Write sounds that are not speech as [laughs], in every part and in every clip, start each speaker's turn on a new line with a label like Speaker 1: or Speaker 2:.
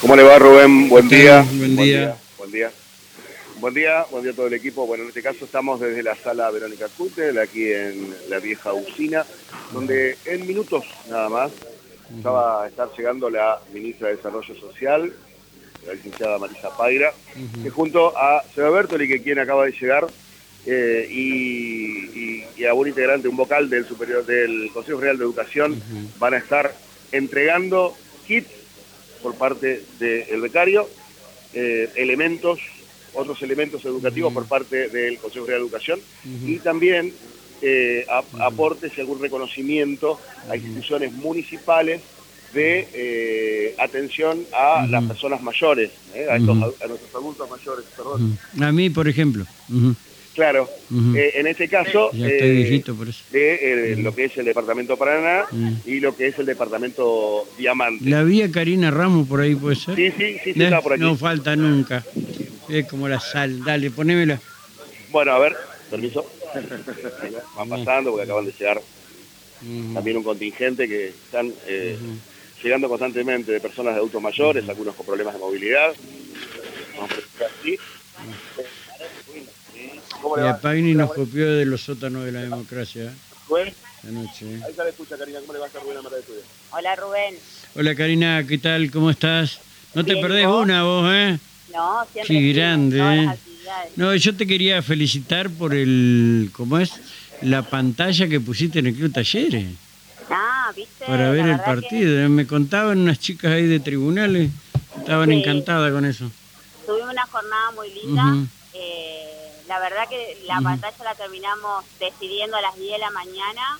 Speaker 1: ¿Cómo le va Rubén? Buen día.
Speaker 2: Buen día.
Speaker 1: Buen día. Buen día, buen día a todo el equipo. Bueno, en este caso estamos desde la sala Verónica Cutel, aquí en la vieja usina, donde en minutos nada más estaba a estar llegando la ministra de Desarrollo Social, la licenciada Marisa Paira, que junto a Seba Bertoli, que quien acaba de llegar, eh, y, y, a un integrante, un vocal del superior del Consejo Real de Educación, van a estar entregando kits por parte del becario, eh, elementos, otros elementos educativos por parte del Consejo de Educación y también eh, aportes y algún reconocimiento a instituciones municipales de eh, atención a las personas mayores, a, nuestros adultos mayores, perdón.
Speaker 2: A mí, por ejemplo.
Speaker 1: Claro, eh, en este caso,
Speaker 2: eh,
Speaker 1: de eh, lo que es el departamento Paraná y lo que es el departamento Diamante.
Speaker 2: ¿La vía Karina Ramos por ahí puede ser?
Speaker 1: Sí, sí, sí, está por aquí.
Speaker 2: No falta nunca. Es como la sal. Dale, ponémela.
Speaker 1: Bueno, a ver, permiso. [laughs] Van pasando porque acaban de llegar también un contingente que están llegando constantemente de personas de adultos mayores, algunos con problemas de movilidad. Vamos a así.
Speaker 2: Y Pagni nos copió de los sótanos de la democracia.
Speaker 1: Rubén.
Speaker 2: Anoche.
Speaker 1: Ahí se le escucha, Karina. ¿Cómo le va a estar Rubén Amara de
Speaker 3: Hola, Rubén.
Speaker 2: Hola, Karina. ¿Qué tal? ¿Cómo estás? No te perdés una vos, ¿eh?
Speaker 3: No, siempre.
Speaker 2: Qué grande, ¿eh? No, yo te quería felicitar por el, ¿cómo es? La pantalla que pusiste en el Club Talleres.
Speaker 3: Ah, ¿viste?
Speaker 2: Para ver el partido. Me contaban unas chicas ahí de tribunales. Estaban encantadas con eso.
Speaker 3: Tuvimos una jornada muy linda. eh, la verdad que la pantalla la terminamos decidiendo a las 10 de la mañana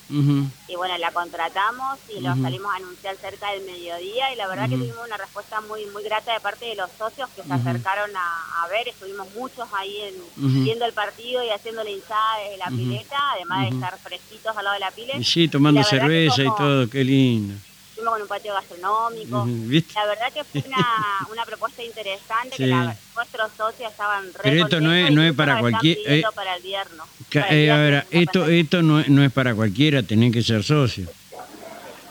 Speaker 3: y bueno, la contratamos y lo salimos a anunciar cerca del mediodía y la verdad que tuvimos una respuesta muy muy grata de parte de los socios que se acercaron a, ver, estuvimos muchos ahí en, viendo el partido y haciendo la hinchada desde la pileta, además de estar fresquitos al lado de la pileta.
Speaker 2: Sí, tomando cerveza y todo, qué lindo
Speaker 3: con un patio gastronómico. La verdad que fue una, [laughs] una propuesta interesante que nuestros socios estaban re
Speaker 2: Pero esto no es, no es para cualquier...
Speaker 3: Eh, para el viernes.
Speaker 2: Eh, esto, esto no, no es para cualquiera, tienen que ser socios.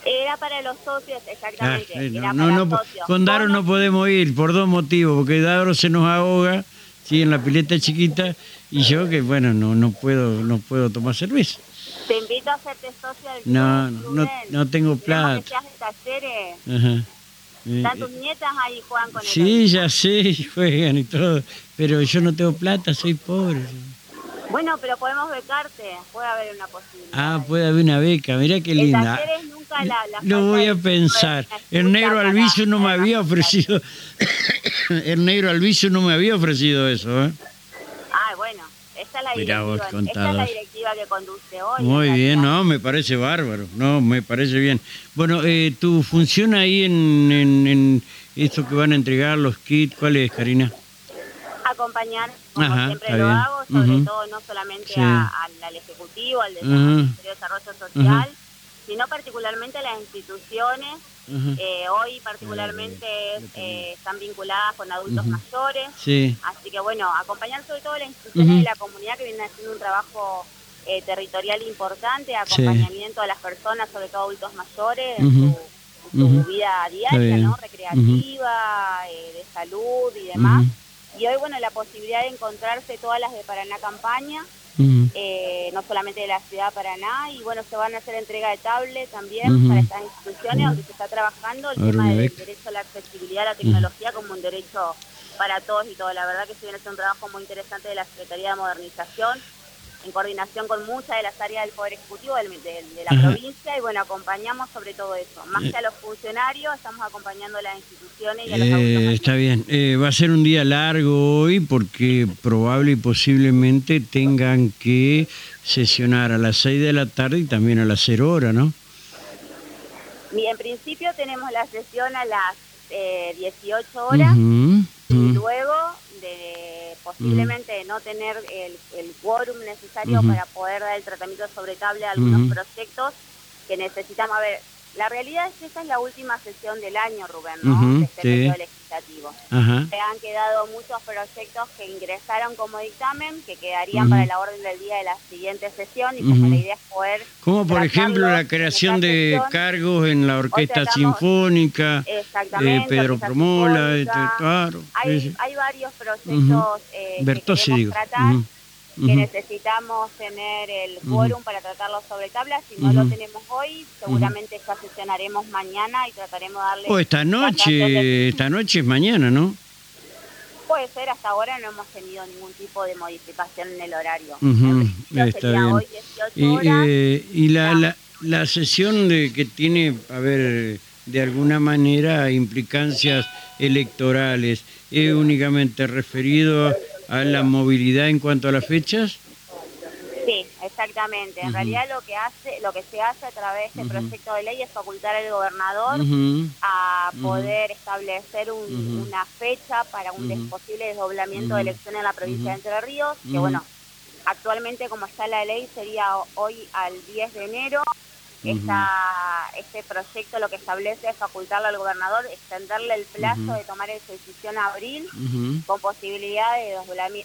Speaker 3: Era para los socios, exactamente.
Speaker 2: Ah, no, no, no, con Daro no podemos ir por dos motivos, porque Daro se nos ahoga, sí, en la pileta chiquita, y yo que bueno, no, no puedo, no puedo tomar cerveza.
Speaker 3: Te invito a hacerte socio del
Speaker 2: No, no, no tengo plata. Que
Speaker 3: talleres. Ajá. Están tus nietas ahí juegan con el
Speaker 2: Sí, ya sé, [laughs] juegan y todo, pero yo no tengo plata, soy pobre.
Speaker 3: Bueno, pero podemos becarte, puede haber una posibilidad.
Speaker 2: Ah, puede haber una beca, mirá qué linda.
Speaker 3: Nunca la, la
Speaker 2: no voy a pensar. [coughs] El negro Alviso no me había ofrecido, el negro Alviso no me había ofrecido eso, ¿eh?
Speaker 3: Ah, bueno. Esta es la, que conduce. Hoy.
Speaker 2: Muy bien, no, me parece bárbaro, no, me parece bien. Bueno, eh, ¿tu función ahí en, en, esto que van a entregar, los kits, cuál es, Karina?
Speaker 3: Acompañar, como siempre lo hago, sobre todo no solamente al, Ejecutivo, al de Desarrollo Social, sino particularmente a las instituciones eh, hoy particularmente eh, están vinculadas con adultos mayores, así que bueno, acompañar sobre todo las instituciones de la comunidad que vienen haciendo un trabajo eh, territorial importante, acompañamiento a las personas, sobre todo adultos mayores, en su, vida diaria, ¿no? recreativa, de salud y demás. Y hoy, bueno, la posibilidad de encontrarse todas las de Paraná Campaña, eh, no solamente de la ciudad de Paraná, y bueno, se van a hacer entrega de tablet también para estas instituciones donde se está trabajando el tema del derecho a la accesibilidad a la tecnología como un derecho para todos y todo. La verdad que se viene a hacer un trabajo muy interesante de la Secretaría de Modernización en coordinación con muchas de las áreas del Poder Ejecutivo de, la provincia y bueno, acompañamos sobre todo eso. Más que a los funcionarios, estamos acompañando a las instituciones y a los
Speaker 2: eh, Está bien, eh, va a ser un día largo hoy porque probable y posiblemente tengan que sesionar a las 6 de la tarde y también a las 0 horas, ¿no?
Speaker 3: Y en principio tenemos la sesión a las eh, 18 horas. Y luego posiblemente no tener el, el quórum necesario para poder dar el tratamiento sobre tabla a algunos proyectos que necesitamos. A ver, la realidad es que esta es la última sesión del año, Rubén, ¿no? de este periodo legislativo. Se han quedado muchos proyectos que ingresaron como dictamen, que quedarían para la orden del día de la siguiente sesión, y como la idea es poder...
Speaker 2: Como por ejemplo la creación de cargos en la Orquesta Sinfónica, eh, Pedro Promola, este, claro.
Speaker 3: Hay, hay varios proyectos eh, que queremos tratar que necesitamos tener el quórum para tratarlo sobre tablas. Si no lo tenemos hoy, seguramente ya sesionaremos mañana y trataremos de darle...
Speaker 2: O esta noche, esta noche es mañana, ¿no?
Speaker 3: Puede ser, hasta ahora no hemos tenido ningún tipo de modificación en el horario.
Speaker 2: Está bien. y, eh, y la, la, la, sesión de, que tiene, a ver, de alguna manera implicancias electorales, ¿es únicamente referido a la movilidad en cuanto a las fechas?
Speaker 3: Sí, exactamente. En realidad lo que hace, lo que se hace a través de este proyecto de ley es facultar al gobernador a poder establecer una fecha para un posible desdoblamiento de elecciones en la provincia de Entre Ríos, que bueno, actualmente como está la ley sería hoy al 10 de enero este proyecto lo que establece es facultarle al gobernador, extenderle el plazo de tomar esa decisión a abril, con posibilidad de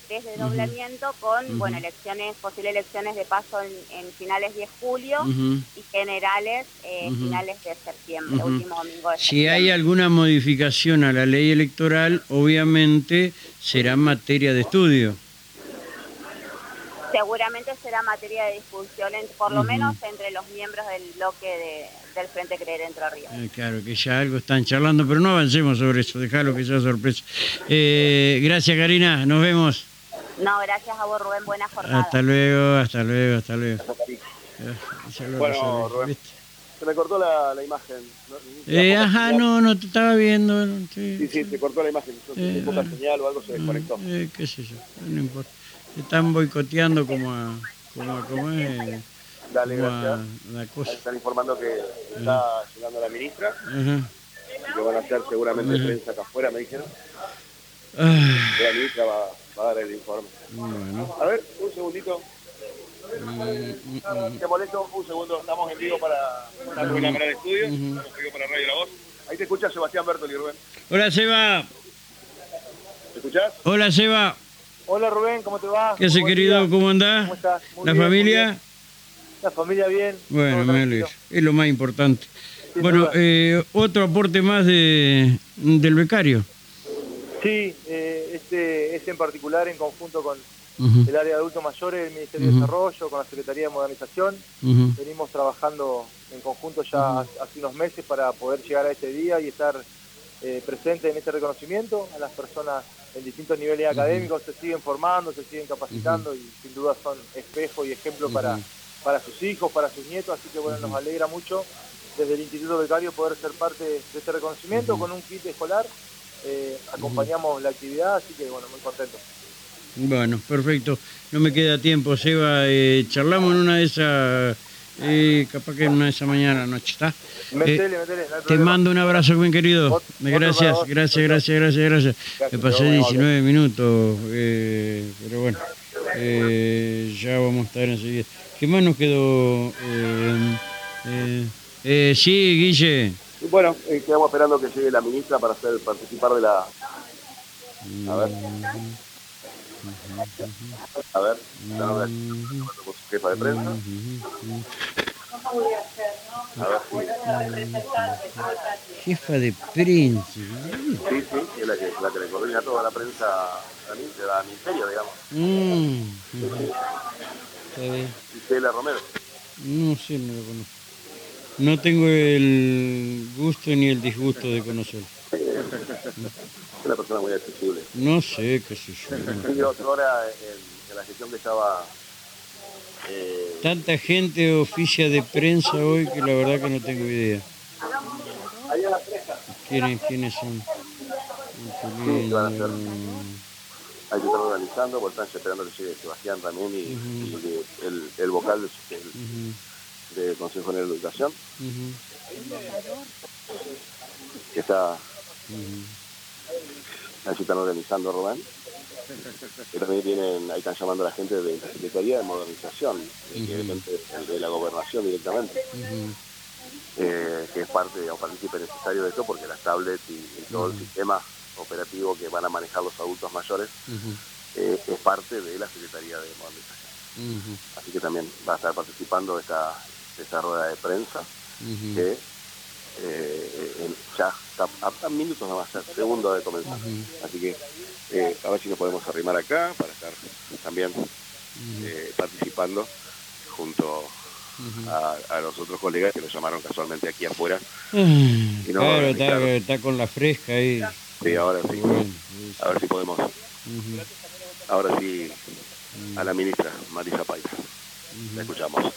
Speaker 3: desdoblamiento con bueno elecciones, posibles elecciones de paso en, finales de julio y generales eh, finales de septiembre, último domingo de
Speaker 2: Si hay alguna modificación a la ley electoral, obviamente será materia de estudio
Speaker 3: seguramente será materia de discusión, por lo menos entre los miembros del bloque del Frente Creer Entre Ríos.
Speaker 2: Eh, claro, que ya algo están charlando, pero no avancemos sobre eso, déjalo que sea sorpresa. Eh, gracias, Karina, nos vemos.
Speaker 3: No, gracias a vos, Rubén, buena jornada.
Speaker 2: Hasta luego, hasta luego, hasta luego.
Speaker 1: Bueno, Rubén, se me cortó la, la imagen.
Speaker 2: Eh, ajá, no, no te estaba viendo.
Speaker 1: Sí, sí, se cortó la imagen. Eh, poca señal o algo se desconectó.
Speaker 2: Eh, qué sé yo, no importa están boicoteando como a, como a, como es,
Speaker 1: Dale, gracias. la cosa. Están informando que está llegando la ministra y que van a hacer seguramente prensa acá afuera, me dijeron. La ministra va, va, a dar el informe. Bueno. A ver, un segundito. Mm, mm, Te molesto un segundo, estamos en vivo para, para Rubén Amaral Estudio, estamos en vivo para Radio La Voz. Ahí te escucha Sebastián Bertoli, Rubén.
Speaker 2: Hola, Seba.
Speaker 1: ¿Me escuchás?
Speaker 2: Hola, Seba.
Speaker 4: Hola Rubén, ¿cómo te va?
Speaker 2: ¿Qué hace querido? ¿Cómo andás?
Speaker 4: ¿Cómo estás?
Speaker 2: ¿La familia?
Speaker 4: La familia bien.
Speaker 2: Bueno, me alegro. Es lo más importante. bueno, eh, otro aporte más de, del becario.
Speaker 4: Sí, eh, este, este en particular en conjunto con el área de adultos mayores, el Ministerio de Desarrollo, con la Secretaría de Modernización. Venimos trabajando en conjunto ya hace unos meses para poder llegar a este día y estar eh, presente en este reconocimiento a las personas en distintos niveles académicos se siguen formando, se siguen capacitando y sin duda son espejo y ejemplo para, para sus hijos, para sus nietos, así que bueno, nos alegra mucho desde el Instituto Becario poder ser parte de este reconocimiento con un kit escolar. Eh, acompañamos la actividad, así que bueno, muy contento.
Speaker 2: Bueno, perfecto. No me queda tiempo, Seba. Eh, charlamos en una de esas eh, capaz que de esas mañana, noche, ¿está?
Speaker 4: Metele,
Speaker 2: te mando un abrazo, bien querido. gracias, gracias, gracias, gracias, gracias, Me pasé 19 minutos, eh, pero bueno, eh, ya vamos a estar enseguida. ¿Qué más nos quedó? Eh, sí, Guille.
Speaker 1: Bueno, quedamos esperando que llegue la ministra para hacer participar de la... A ver. A ver, jefa de prensa.
Speaker 2: Jefa de prensa. Sí,
Speaker 1: sí, es la que, la que le coordina toda la prensa al ministerio, digamos. Mm. Isela Romero.
Speaker 2: No sé, no lo conozco. No tengo el gusto ni el disgusto de conocerlo. [laughs]
Speaker 1: Una persona muy accesible.
Speaker 2: No sé, qué sé
Speaker 1: yo. [laughs] ahora en, la gestión que estaba...
Speaker 2: Eh... Tanta gente oficia de prensa hoy que la verdad que no tengo idea. ¿Quiénes, quiénes son?
Speaker 1: Sí, van a hacer. Hay que estar organizando, por tanto esperando que llegue Sebastián también y, y el, el, vocal del, del Consejo General de Educación. Que está Ahí están organizando. Y también vienen, ahí están llamando a la gente de la Secretaría de Modernización, de la Gobernación directamente, eh, que es parte o partícipe necesario de esto, porque las tablets y, todo el sistema operativo que van a manejar los adultos mayores eh, es parte de la Secretaría de Modernización. Así que también va a estar participando de esta, esta rueda de prensa que eh, ya está a, minutos nada más, segundo de comenzar. Así que eh, a ver si nos podemos arrimar acá para estar también eh, participando junto a, los otros colegas que nos llamaron casualmente aquí afuera.
Speaker 2: claro, está, con la fresca ahí.
Speaker 1: Sí, ahora sí. A ver si podemos. Ahora sí, a la ministra Marisa Paita. La escuchamos.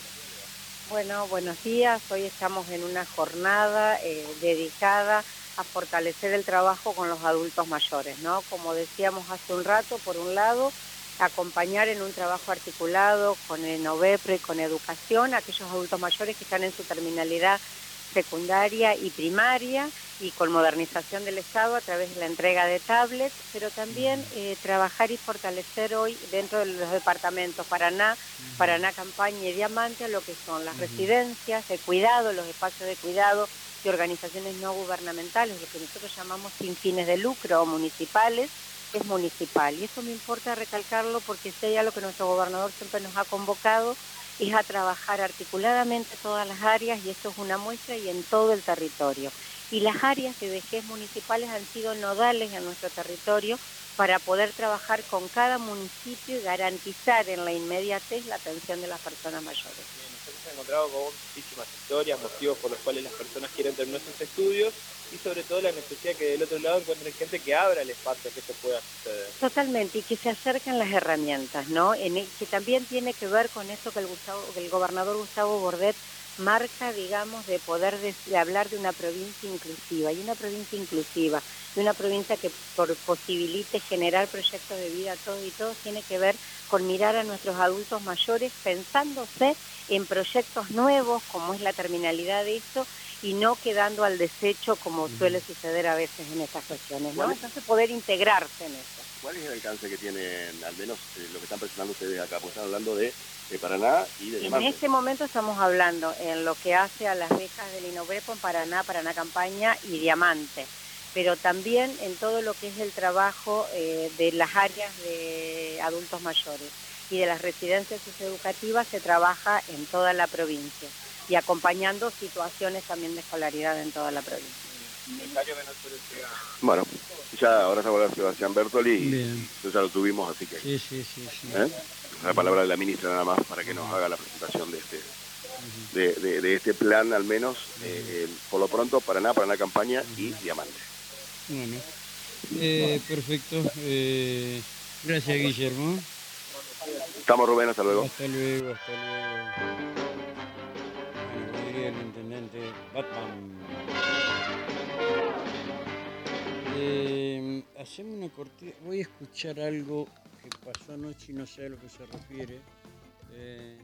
Speaker 5: Bueno, buenos días. Hoy estamos en una jornada eh, dedicada a fortalecer el trabajo con los adultos mayores, ¿no? Como decíamos hace un rato, por un lado, acompañar en un trabajo articulado con el NOVEPRE, con educación, a aquellos adultos mayores que están en su terminalidad secundaria y primaria y con modernización del Estado a través de la entrega de tablets, pero también eh, trabajar y fortalecer hoy dentro de los departamentos Paraná, Paraná Campaña y Diamante lo que son las residencias de cuidado, los espacios de cuidado de organizaciones no gubernamentales, lo que nosotros llamamos sin fines de lucro o municipales, es municipal. Y eso me importa recalcarlo porque sé ya lo que nuestro gobernador siempre nos ha convocado es a trabajar articuladamente todas las áreas y esto es una muestra y en todo el territorio. Y las áreas de vejez municipales han sido nodales en nuestro territorio para poder trabajar con cada municipio y garantizar en la inmediatez la atención de las personas mayores.
Speaker 6: Nos hemos encontrado con muchísimas historias, motivos por los cuales las personas quieren terminar sus estudios y sobre todo la necesidad que del otro lado encuentren gente que abra el espacio que esto pueda suceder.
Speaker 5: Totalmente, y que se acerquen las herramientas, ¿no? En que también tiene que ver con eso que el, el gobernador Gustavo Bordet marca, digamos, de poder de, hablar de una provincia inclusiva, y una provincia inclusiva, de una provincia que por, posibilite generar proyectos de vida a todos y todos, tiene que ver con mirar a nuestros adultos mayores pensándose en proyectos nuevos, como es la terminalidad de esto, y no quedando al desecho como suele suceder a veces en estas cuestiones, ¿no? Entonces poder integrarse en eso.
Speaker 1: ¿Cuál es el alcance que tienen, al menos eh, lo que están presentando ustedes acá? Porque están hablando de, Paraná y de
Speaker 5: En este momento estamos hablando en lo que hace a las becas del INOBREPO en Paraná, Paraná Campaña y Diamante, pero también en todo lo que es el trabajo eh, de las áreas de adultos mayores y de las residencias educativas se trabaja en toda la provincia y acompañando situaciones también de escolaridad en toda la provincia.
Speaker 1: Bueno, ya ahora se va a hablar Sebastián Bertoli y ya lo tuvimos, así que...
Speaker 2: Sí, sí, sí.
Speaker 1: ¿Eh? La palabra de la ministra nada más para que nos haga la presentación de este de, de, este plan al menos, eh, por lo pronto Paraná, Paraná Campaña y Diamante.
Speaker 2: Bueno, eh, perfecto. gracias Guillermo.
Speaker 1: Estamos Rubén, hasta luego.
Speaker 2: Hasta luego, hasta luego el intendente Batman. Eh, hacemos una cortita. Voy a escuchar algo que pasó anoche y no sé a lo que se refiere. Eh,